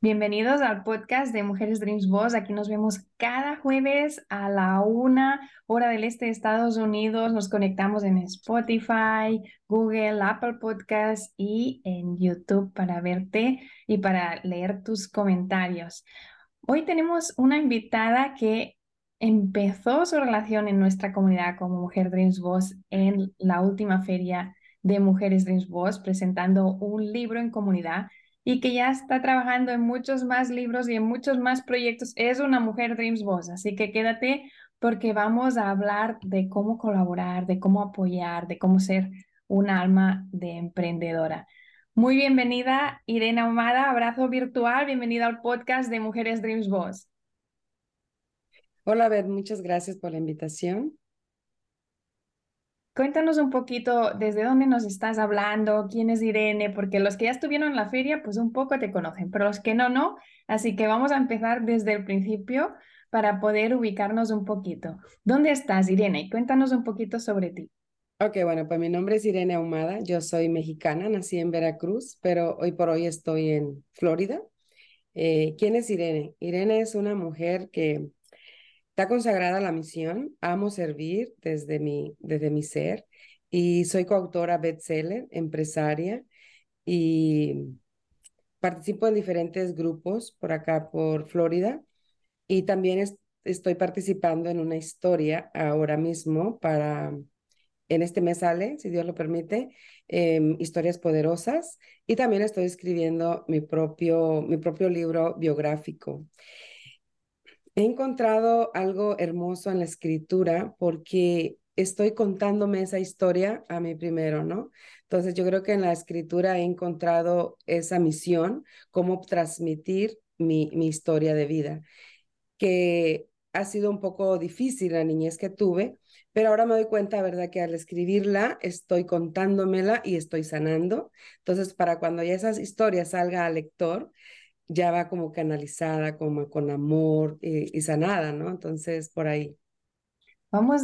Bienvenidos al podcast de Mujeres Dreams Boss. Aquí nos vemos cada jueves a la una hora del este de Estados Unidos. Nos conectamos en Spotify, Google, Apple Podcasts y en YouTube para verte y para leer tus comentarios. Hoy tenemos una invitada que empezó su relación en nuestra comunidad como Mujer Dreams Boss en la última feria de Mujeres Dreams Boss, presentando un libro en comunidad y que ya está trabajando en muchos más libros y en muchos más proyectos. Es una mujer Dreams Boss, así que quédate porque vamos a hablar de cómo colaborar, de cómo apoyar, de cómo ser un alma de emprendedora. Muy bienvenida, Irene Ahumada, abrazo virtual, bienvenida al podcast de Mujeres Dreams Boss. Hola, Beth, muchas gracias por la invitación. Cuéntanos un poquito desde dónde nos estás hablando, quién es Irene, porque los que ya estuvieron en la feria, pues un poco te conocen, pero los que no, no. Así que vamos a empezar desde el principio para poder ubicarnos un poquito. ¿Dónde estás, Irene? Cuéntanos un poquito sobre ti. Ok, bueno, pues mi nombre es Irene Ahumada, yo soy mexicana, nací en Veracruz, pero hoy por hoy estoy en Florida. Eh, ¿Quién es Irene? Irene es una mujer que Está consagrada la misión, amo servir desde mi, desde mi ser y soy coautora bestseller, empresaria y participo en diferentes grupos por acá, por Florida y también estoy participando en una historia ahora mismo para, en este mes sale, si Dios lo permite, em, historias poderosas y también estoy escribiendo mi propio, mi propio libro biográfico. He encontrado algo hermoso en la escritura porque estoy contándome esa historia a mí primero, ¿no? Entonces yo creo que en la escritura he encontrado esa misión, cómo transmitir mi, mi historia de vida, que ha sido un poco difícil la niñez que tuve, pero ahora me doy cuenta, ¿verdad? Que al escribirla estoy contándomela y estoy sanando. Entonces, para cuando ya esas historias salga al lector, ya va como canalizada, como con amor y, sanada, ¿no? Entonces, por ahí. Vamos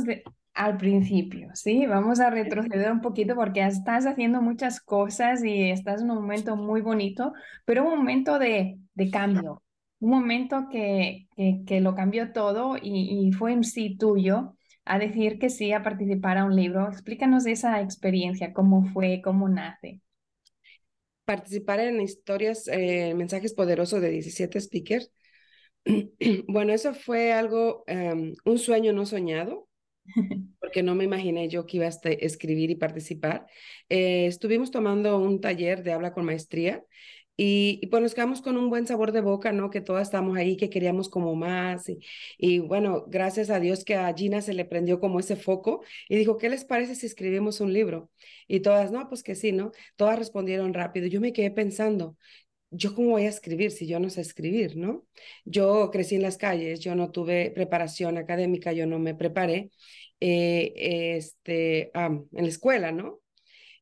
al principio, ¿sí? Vamos a retroceder un poquito porque estás haciendo muchas cosas y estás en un momento muy bonito, pero un momento de, de cambio, un momento que, que, lo cambió todo y, y, fue en sí tuyo a decir que sí a participar a un libro. Explícanos esa experiencia, cómo fue, cómo nace participar en historias, eh, mensajes poderosos de 17 speakers. bueno, eso fue algo, em, un sueño no soñado, porque no me imaginé yo que iba a este, escribir y participar. Eh, estuvimos tomando un taller de habla con maestría y, pues nos quedamos con un buen sabor de boca, ¿no? Que todas estamos ahí, que queríamos como más. Y, y, bueno, gracias a Dios que a Gina se le prendió como ese foco y dijo, ¿qué les parece si escribimos un libro? Y todas, no, pues que sí, ¿no? Todas respondieron rápido. Yo me quedé pensando, ¿yo cómo voy a escribir si yo no sé escribir, ¿no? Yo crecí en las calles, yo no tuve preparación académica, yo no me preparé eh, este, en la escuela, ¿no?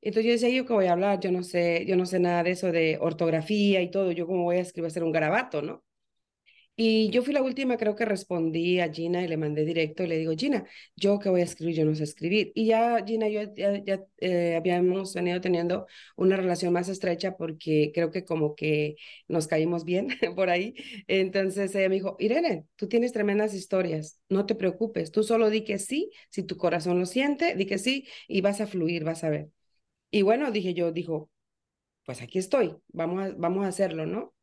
Entonces yo decía, ¿yo qué voy a hablar? Yo no sé, yo no sé nada de eso de ortografía y todo, yo cómo voy a escribir, hacer un garabato, ¿no? Y yo fui la última, creo que respondí a Gina y le mandé directo y le digo, Gina, yo qué voy a escribir, yo no sé escribir. Y ya Gina y yo ya, eh, habíamos venido teniendo una relación más estrecha porque creo que como que nos caímos bien por ahí. Entonces ella me dijo, Irene, tú tienes tremendas historias, no te preocupes, tú solo di que sí, si tu corazón lo siente, di que sí y vas a fluir, vas a ver. Y bueno, dije yo, dijo, pues aquí estoy, vamos a, vamos a hacerlo, ¿no?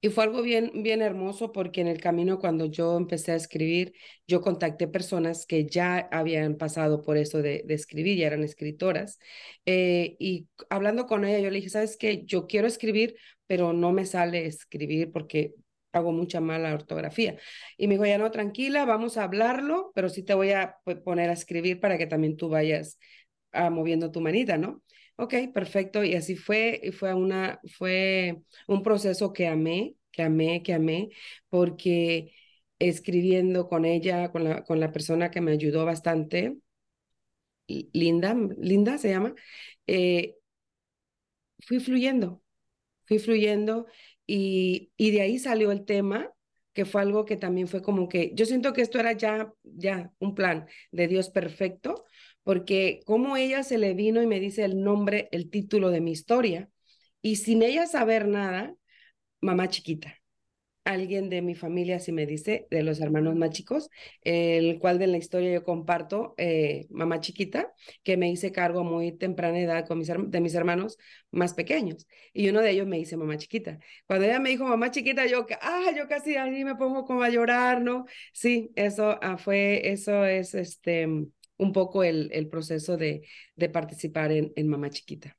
Y fue algo bien, bien hermoso porque en el camino cuando yo empecé a escribir, yo contacté personas que ya habían pasado por eso de, escribir, ya eran escritoras. Eh, y hablando con ella, yo le dije, ¿sabes qué? Yo quiero escribir, pero no me sale escribir porque hago mucha mala ortografía. Y me dijo, ya no, tranquila, vamos a hablarlo, pero sí te voy a pues, poner a escribir para que también tú vayas ah, moviendo tu manita, ¿no? Ok, perfecto. Y así fue, y fue, una, fue un proceso que amé, que amé, que amé, porque escribiendo con ella, con la, con la persona que me ayudó bastante, Linda, Linda se llama, eh, fui fluyendo, fui fluyendo y, y de ahí salió el tema, que fue algo que también fue como que, yo siento que esto era ya, ya un plan de Dios perfecto, porque como ella se le vino y me dice el nombre, el título de mi historia, y sin ella saber nada, mamá chiquita alguien de mi familia si me dice, de los hermanos más chicos, el cual de la historia yo comparto, eh, mamá chiquita, que me hice cargo muy temprana edad con mis, de mis hermanos más pequeños. Y uno de ellos me dice mamá chiquita. Cuando ella me dijo mamá chiquita, yo, ah, yo casi ahí me pongo como a llorar, ¿no? Sí, eso ah, fue, eso es este, un poco el, el proceso de, de participar en, en mamá chiquita.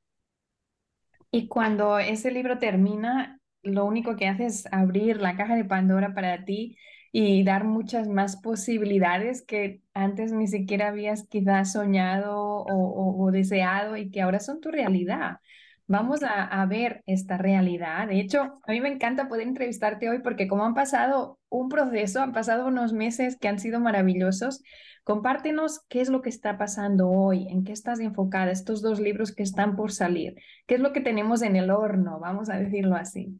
Y cuando ese libro termina, lo único que hace es abrir la caja de Pandora para ti y dar muchas más posibilidades que antes ni siquiera habías quizás soñado o, deseado y que ahora son tu realidad. Vamos a, ver esta realidad. De hecho, a mí me encanta poder entrevistarte hoy porque como han pasado un proceso, han pasado unos meses que han sido maravillosos, compártenos qué es lo que está pasando hoy, en qué estás enfocada, estos dos libros que están por salir, qué es lo que tenemos en el horno, vamos a decirlo así.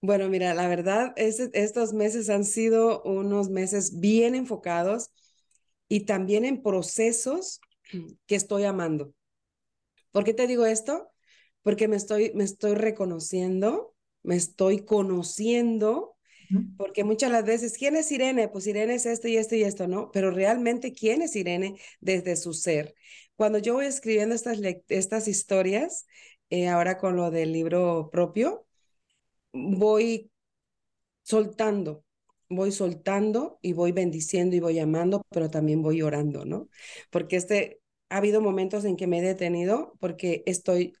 Bueno, mira, la verdad, es, estos meses han sido unos meses bien enfocados y también en procesos que estoy amando. ¿Por qué te digo esto? Porque me estoy, me estoy reconociendo, me estoy conociendo, porque muchas las veces, ¿quién es Irene? Pues Irene es esto y esto y esto, ¿no? Pero realmente, ¿quién es Irene desde su ser? Cuando yo voy escribiendo estas, estas historias, eh, ahora con lo del libro propio, voy soltando, voy soltando y voy bendiciendo y voy amando, pero también voy orando, ¿no? Porque este, ha habido momentos en que me he detenido porque estoy,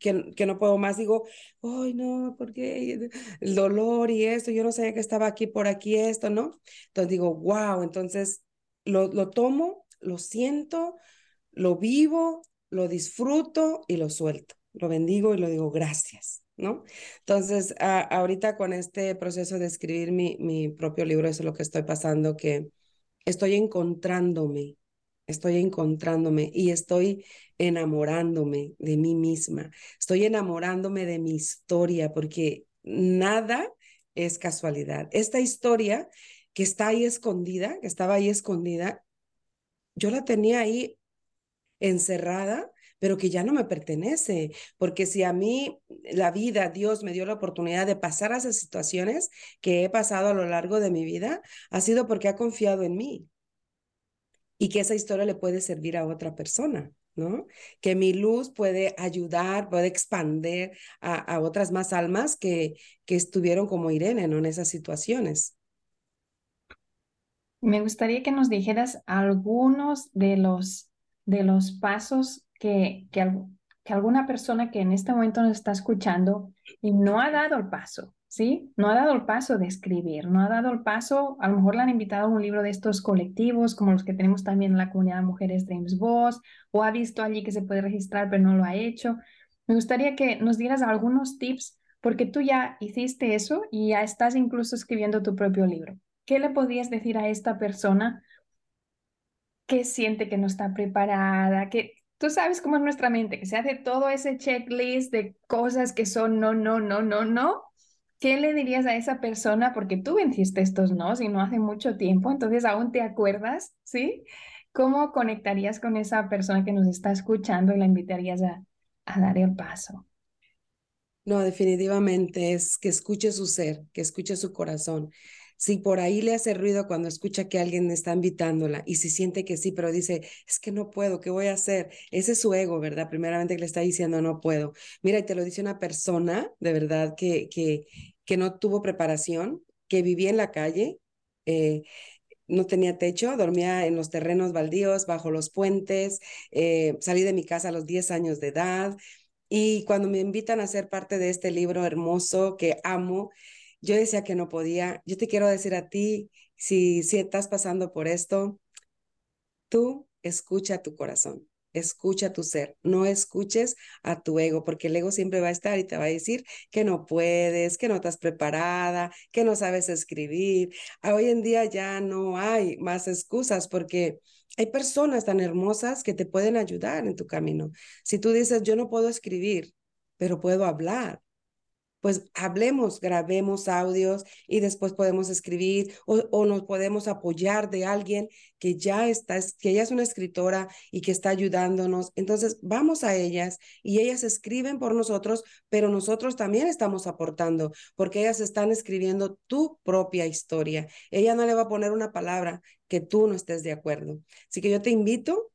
que, que no puedo más, digo, ay, no, porque el dolor y esto, yo no sabía que estaba aquí por aquí esto, ¿no? Entonces digo, wow, entonces lo, lo tomo, lo siento, lo vivo, lo disfruto y lo suelto. Lo bendigo y lo digo, gracias. ¿no? Entonces, ahorita con este proceso de escribir mi, mi propio libro, eso es lo que estoy pasando, que estoy encontrándome, estoy encontrándome y estoy enamorándome de mí misma, estoy enamorándome de mi historia, porque nada es casualidad. Esta historia que está ahí escondida, que estaba ahí escondida, yo la tenía ahí encerrada pero que ya no me pertenece, porque si a mí la vida, Dios me dio la oportunidad de pasar a esas situaciones que he pasado a lo largo de mi vida, ha sido porque ha confiado en mí y que esa historia le puede servir a otra persona. ¿no? Que mi luz puede ayudar, puede expandir a, otras más almas que, que estuvieron como Irene, ¿no? En esas situaciones. Me gustaría que nos dijeras algunos de los, de los pasos que, que, que alguna persona que en este momento nos está escuchando y no ha dado el paso, ¿sí? No ha dado el paso de escribir, no ha dado el paso, a lo mejor le han invitado a un libro de estos colectivos, como los que tenemos también en la comunidad de Mujeres Dreams Boss, o ha visto allí que se puede registrar, pero no lo ha hecho. Me gustaría que nos dieras algunos tips, porque tú ya hiciste eso y ya estás incluso escribiendo tu propio libro. ¿Qué le podrías decir a esta persona que siente que no está preparada, que tú sabes cómo es nuestra mente, que se hace todo ese checklist de cosas que son no, no, no, no, no. ¿Qué le dirías a esa persona? Porque tú venciste estos no y no hace mucho tiempo, entonces aún te acuerdas, ¿sí? ¿Cómo conectarías con esa persona que nos está escuchando y la invitarías a, a dar el paso? No, definitivamente es que escuche su ser, que escuche su corazón. Si por ahí le hace ruido cuando escucha que alguien está invitándola y si siente que sí, pero dice, es que no puedo, ¿qué voy a hacer? Ese es su ego, ¿verdad? Primeramente que le está diciendo, no puedo. Mira, y te lo dice una persona, de verdad, que, que, que no tuvo preparación, que vivía en la calle. Eh, no tenía techo, dormía en los terrenos baldíos, bajo los puentes, eh, salí de mi casa a los 10 años de edad y cuando me invitan a ser parte de este libro hermoso que amo, yo decía que no podía. Yo te quiero decir a ti, si, si estás pasando por esto, tú escucha tu corazón escucha tu ser, no escuches a tu ego, porque el ego siempre va a estar y te va a decir que no puedes, que no estás preparada, que no sabes escribir. Ah, hoy en día ya no hay más excusas porque hay personas tan hermosas que te pueden ayudar en tu camino. Si tú dices, yo no puedo escribir, pero puedo hablar, pues hablemos, grabemos audios y después podemos escribir o, nos podemos apoyar de alguien que ya está, que ella es una escritora y que está ayudándonos. Entonces vamos a ellas y ellas escriben por nosotros, pero nosotros también estamos aportando porque ellas están escribiendo tu propia historia. Ella no le va a poner una palabra que tú no estés de acuerdo. Así que yo te invito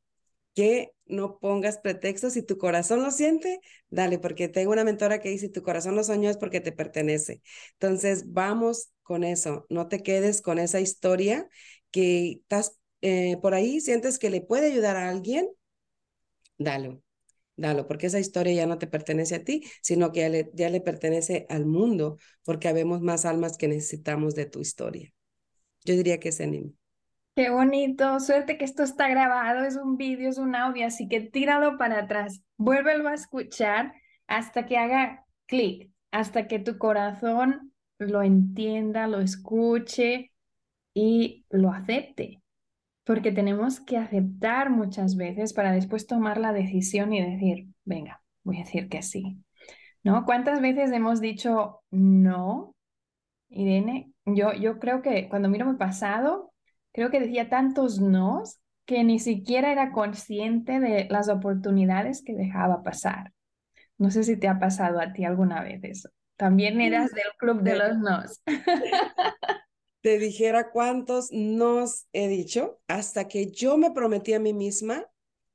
que no pongas pretextos. Si tu corazón lo siente, dale, porque tengo una mentora que dice, tu corazón lo soñó es porque te pertenece. Entonces, vamos con eso. No te quedes con esa historia que estás eh, por ahí, sientes que le puede ayudar a alguien, dalo. Dalo, porque esa historia ya no te pertenece a ti, sino que ya le, pertenece al mundo, porque habemos más almas que necesitamos de tu historia. Yo diría que ese anime. Qué bonito, suerte que esto está grabado, es un vídeo, es un audio, así que tíralo para atrás, vuélvelo a escuchar hasta que haga clic, hasta que tu corazón lo entienda, lo escuche y lo acepte. Porque tenemos que aceptar muchas veces para después tomar la decisión y decir, venga, voy a decir que sí. ¿No? ¿Cuántas veces hemos dicho no? Irene, yo, yo creo que cuando miro mi pasado, creo que decía tantos nos que ni siquiera era consciente de las oportunidades que dejaba pasar. No sé si te ha pasado a ti alguna vez eso. También eras del club de los nos. Te dijera cuántos nos he dicho hasta que yo me prometí a mí misma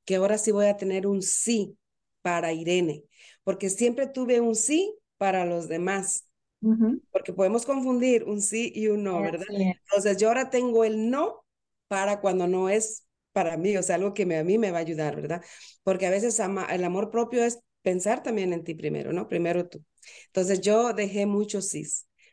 que ahora sí voy a tener un sí para Irene, porque siempre tuve un sí para los demás porque podemos confundir un sí y un no, ¿verdad? Entonces yo ahora tengo el no para cuando no es para mí, o sea, algo que a mí me va a ayudar, ¿verdad? Porque a veces el amor propio es pensar también en ti primero, ¿no? Primero tú. Entonces yo dejé muchos sí,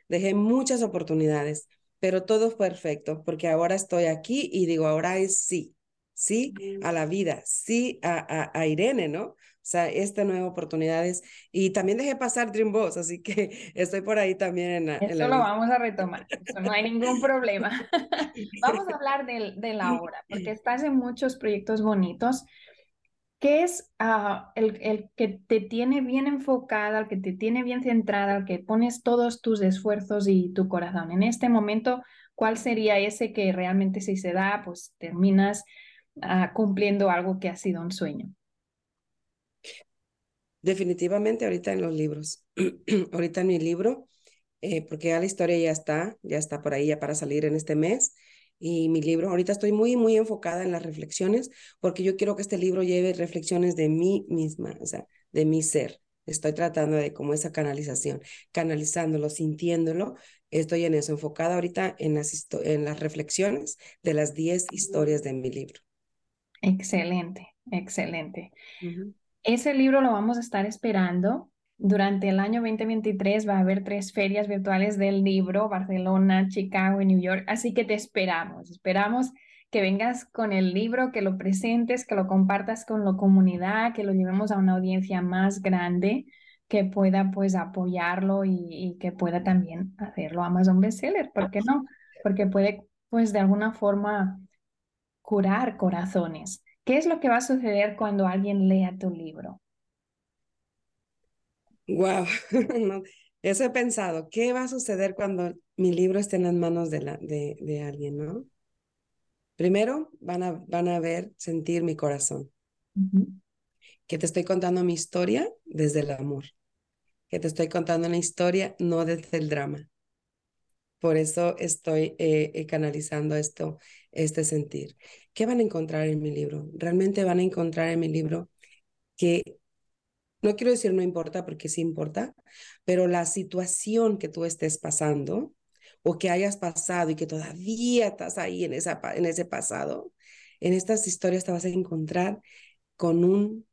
dejé muchas oportunidades, pero todo es perfecto, porque ahora estoy aquí y digo, ahora es sí, sí a la vida, sí a, a Irene, ¿no? O sea, esta nueva oportunidades. Y también dejé pasar Dream Boss, así que estoy por ahí también en la... Eso lo vamos a retomar, eso no hay ningún problema. vamos a hablar de, de, la hora, porque estás en muchos proyectos bonitos. ¿Qué es uh, el, el, que te tiene bien enfocada, el que te tiene bien centrada, el que pones todos tus esfuerzos y tu corazón? En este momento, ¿cuál sería ese que realmente si se da, pues terminas uh, cumpliendo algo que ha sido un sueño? Definitivamente ahorita en los libros, ahorita en mi libro, eh, porque ya la historia ya está, ya está por ahí ya para salir en este mes. Y mi libro, ahorita estoy muy, muy enfocada en las reflexiones, porque yo quiero que este libro lleve reflexiones de mí misma, o sea, de mi ser. Estoy tratando de como esa canalización, canalizándolo, sintiéndolo. Estoy en eso, enfocada ahorita en las, en las reflexiones de las 10 historias de mi libro. Excelente, excelente. Ese libro lo vamos a estar esperando. Durante el año 2023 va a haber tres ferias virtuales del libro, Barcelona, Chicago y New York, así que te esperamos. Esperamos que vengas con el libro, que lo presentes, que lo compartas con la comunidad, que lo llevemos a una audiencia más grande, que pueda pues apoyarlo y, y que pueda también hacerlo Amazon bestseller, ¿por qué no? Porque puede pues de alguna forma curar corazones. ¿Qué es lo que va a suceder cuando alguien lea tu libro? Wow, eso he pensado. ¿Qué va a suceder cuando mi libro esté en las manos de, la, de, de alguien, no? Primero van a, van a ver, sentir mi corazón. Que te estoy contando mi historia desde el amor. Que te estoy contando una historia no desde el drama. Por eso estoy eh, eh, canalizando esto, este sentir. ¿Qué van a encontrar en mi libro? Realmente van a encontrar en mi libro que, no quiero decir no importa porque sí importa, pero la situación que tú estés pasando o que hayas pasado y que todavía estás ahí en, esa, en ese pasado, en estas historias te vas a encontrar con un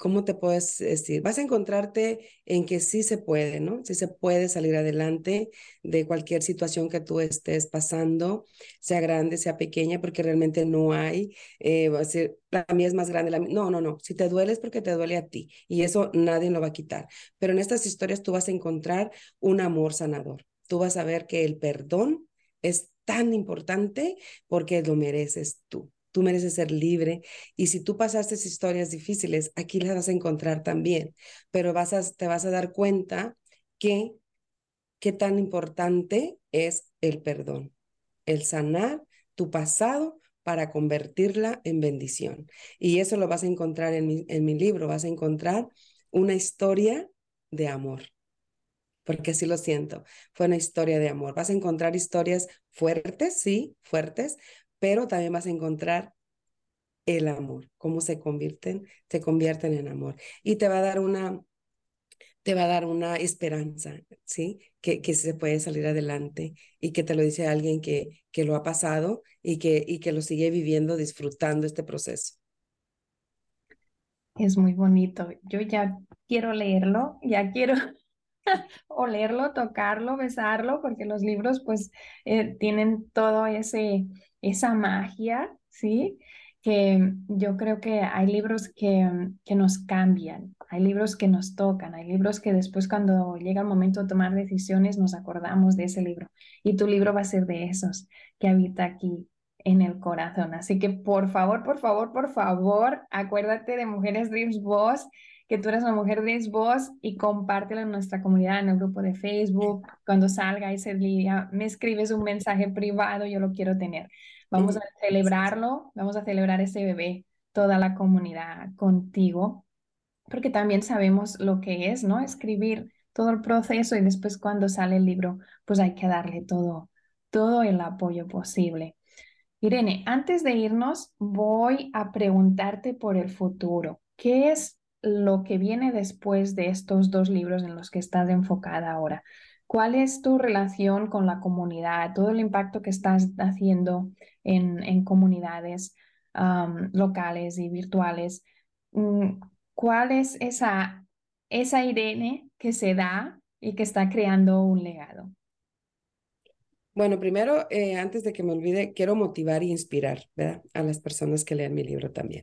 ¿cómo te puedes decir? Vas a encontrarte en que sí se puede, ¿no? Sí se puede salir adelante de cualquier situación que tú estés pasando, sea grande, sea pequeña, porque realmente no hay, eh, va a ser, la mía es más grande, la no, no, no, si te duele es porque te duele a ti y eso nadie lo va a quitar. Pero en estas historias tú vas a encontrar un amor sanador. Tú vas a ver que el perdón es tan importante porque lo mereces tú. Tú mereces ser libre y si tú pasaste historias difíciles, aquí las vas a encontrar también, pero vas a, te vas a dar cuenta que qué tan importante es el perdón, el sanar tu pasado para convertirla en bendición. Y eso lo vas a encontrar en mi, en mi libro, vas a encontrar una historia de amor porque así lo siento. Fue una historia de amor. Vas a encontrar historias fuertes, sí, fuertes, pero también vas a encontrar el amor, cómo se convierten, se convierten en amor. Y te va a dar una, te va a dar una esperanza, ¿sí? Que, que se puede salir adelante y que te lo dice alguien que, que lo ha pasado y que, y que lo sigue viviendo, disfrutando este proceso. Es muy bonito. Yo ya quiero leerlo, ya quiero olerlo, tocarlo, besarlo, porque los libros pues eh, tienen todo ese esa magia, ¿sí? Que yo creo que hay libros que, que nos cambian, hay libros que nos tocan, hay libros que después cuando llega el momento de tomar decisiones nos acordamos de ese libro. Y tu libro va a ser de esos que habita aquí en el corazón. Así que por favor, por favor, por favor, acuérdate de Mujeres Dreams Boss que tú eres una mujer de voz y compártelo en nuestra comunidad, en el grupo de Facebook. Cuando salga ese día, me escribes un mensaje privado, yo lo quiero tener. Vamos a celebrarlo, vamos a celebrar ese bebé, toda la comunidad contigo, porque también sabemos lo que es, ¿no? Escribir todo el proceso y después cuando sale el libro, pues hay que darle todo, todo el apoyo posible. Irene, antes de irnos, voy a preguntarte por el futuro. ¿Qué es lo que viene después de estos dos libros en los que estás enfocada ahora. ¿Cuál es tu relación con la comunidad, todo el impacto que estás haciendo en, en comunidades locales y virtuales? Mm, ¿Cuál es esa, esa Irene que se da y que está creando un legado? Bueno, primero, eh, antes de que me olvide, quiero motivar e inspirar a las personas que lean mi libro también.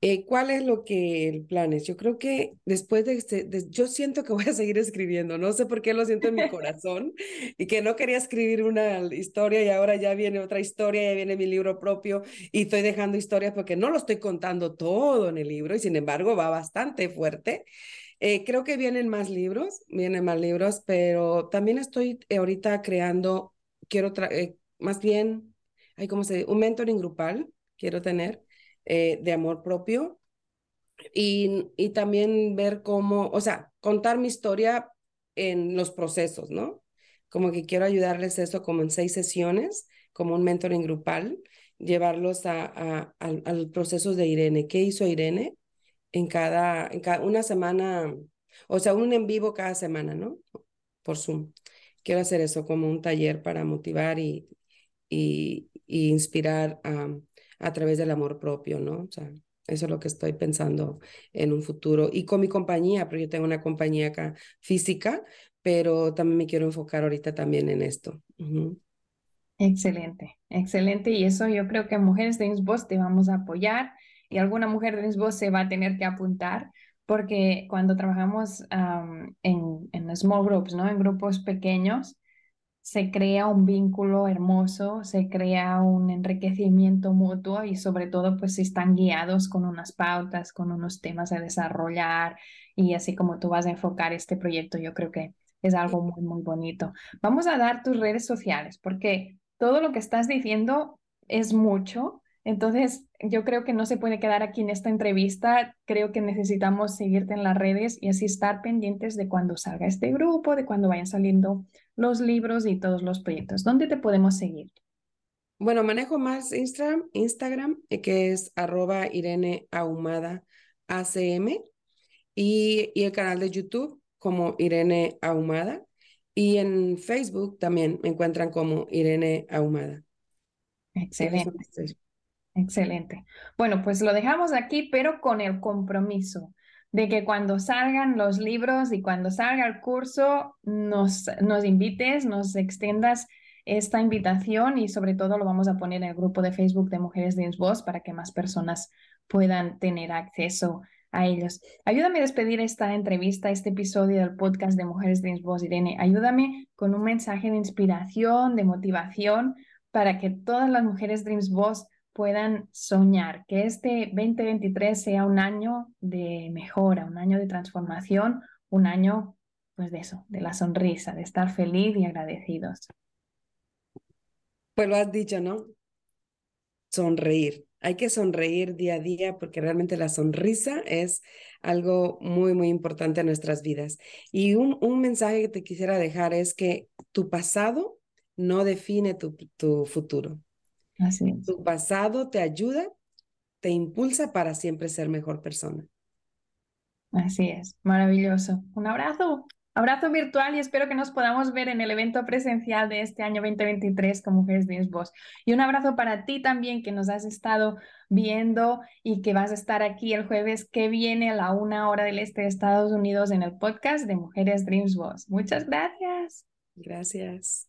Eh, ¿Cuál es lo que el plan es? Yo creo que después de, este, yo siento que voy a seguir escribiendo, no sé por qué lo siento en mi corazón y que no quería escribir una historia y ahora ya viene otra historia, ya viene mi libro propio y estoy dejando historias porque no lo estoy contando todo en el libro y sin embargo va bastante fuerte. Eh, creo que vienen más libros, vienen más libros, pero también estoy ahorita creando, quiero, eh, más bien, hay como se un mentoring grupal, quiero tener eh, de amor propio y, y también ver cómo, o sea, contar mi historia en los procesos, ¿no? Como que quiero ayudarles eso como en seis sesiones, como un mentoring grupal, llevarlos a, a, al proceso de Irene. ¿Qué hizo Irene en cada, en cada, una semana, o sea, un en vivo cada semana, ¿no? Por Zoom. Quiero hacer eso como un taller para motivar y, y, y inspirar a, a través del amor propio, ¿no? O sea, eso es lo que estoy pensando en un futuro. Y con mi compañía, pero yo tengo una compañía acá física, pero también me quiero enfocar ahorita también en esto. Excelente, excelente. Y eso yo creo que Mujeres de Voz te vamos a apoyar y alguna mujer de Voz se va a tener que apuntar porque cuando trabajamos en, en small groups, ¿no? En grupos pequeños, se crea un vínculo hermoso, se crea un enriquecimiento mutuo y sobre todo pues si están guiados con unas pautas, con unos temas a desarrollar y así como tú vas a enfocar este proyecto, yo creo que es algo muy, muy bonito. Vamos a dar tus redes sociales porque todo lo que estás diciendo es mucho, Entonces, yo creo que no se puede quedar aquí en esta entrevista. Creo que necesitamos seguirte en las redes y así estar pendientes de cuando salga este grupo, de cuando vayan saliendo los libros y todos los proyectos. ¿Dónde te podemos seguir? Bueno, manejo más Instagram, Instagram eh, que es arroba Irene Ahumada ACM y, y el canal de YouTube como Irene Ahumada y en Facebook también me encuentran como Irene Ahumada. Excelente. Excelente. Bueno, pues lo dejamos aquí, pero con el compromiso de que cuando salgan los libros y cuando salga el curso, nos, invites, nos extendas esta invitación y sobre todo lo vamos a poner en el grupo de Facebook de Mujeres de Voz para que más personas puedan tener acceso a ellos. Ayúdame a despedir esta entrevista, este episodio del podcast de Mujeres Dreams Voz, Irene. Ayúdame con un mensaje de inspiración, de motivación, para que todas las mujeres Dreams Voz puedan soñar, que este 2023 sea un año de mejora, un año de transformación, un año, pues de eso, de la sonrisa, de estar feliz y agradecidos. Pues lo has dicho, ¿no? Sonreír hay que sonreír día a día porque realmente la sonrisa es algo muy, muy importante en nuestras vidas. Y un, un mensaje que te quisiera dejar es que tu pasado no define tu, tu futuro. Así Tu pasado te ayuda, te impulsa para siempre ser mejor persona. Así es, maravilloso. Un abrazo. Abrazo virtual y espero que nos podamos ver en el evento presencial de este año 2023 con Mujeres de Voz. Y un abrazo para ti también que nos has estado viendo y que vas a estar aquí el jueves que viene a la una hora del este de Estados Unidos en el podcast de Mujeres Dreams Voz. Muchas gracias. Gracias.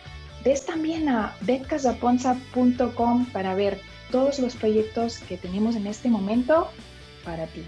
Ves también a betcasaponza.com para ver todos los proyectos que tenemos en este momento para ti.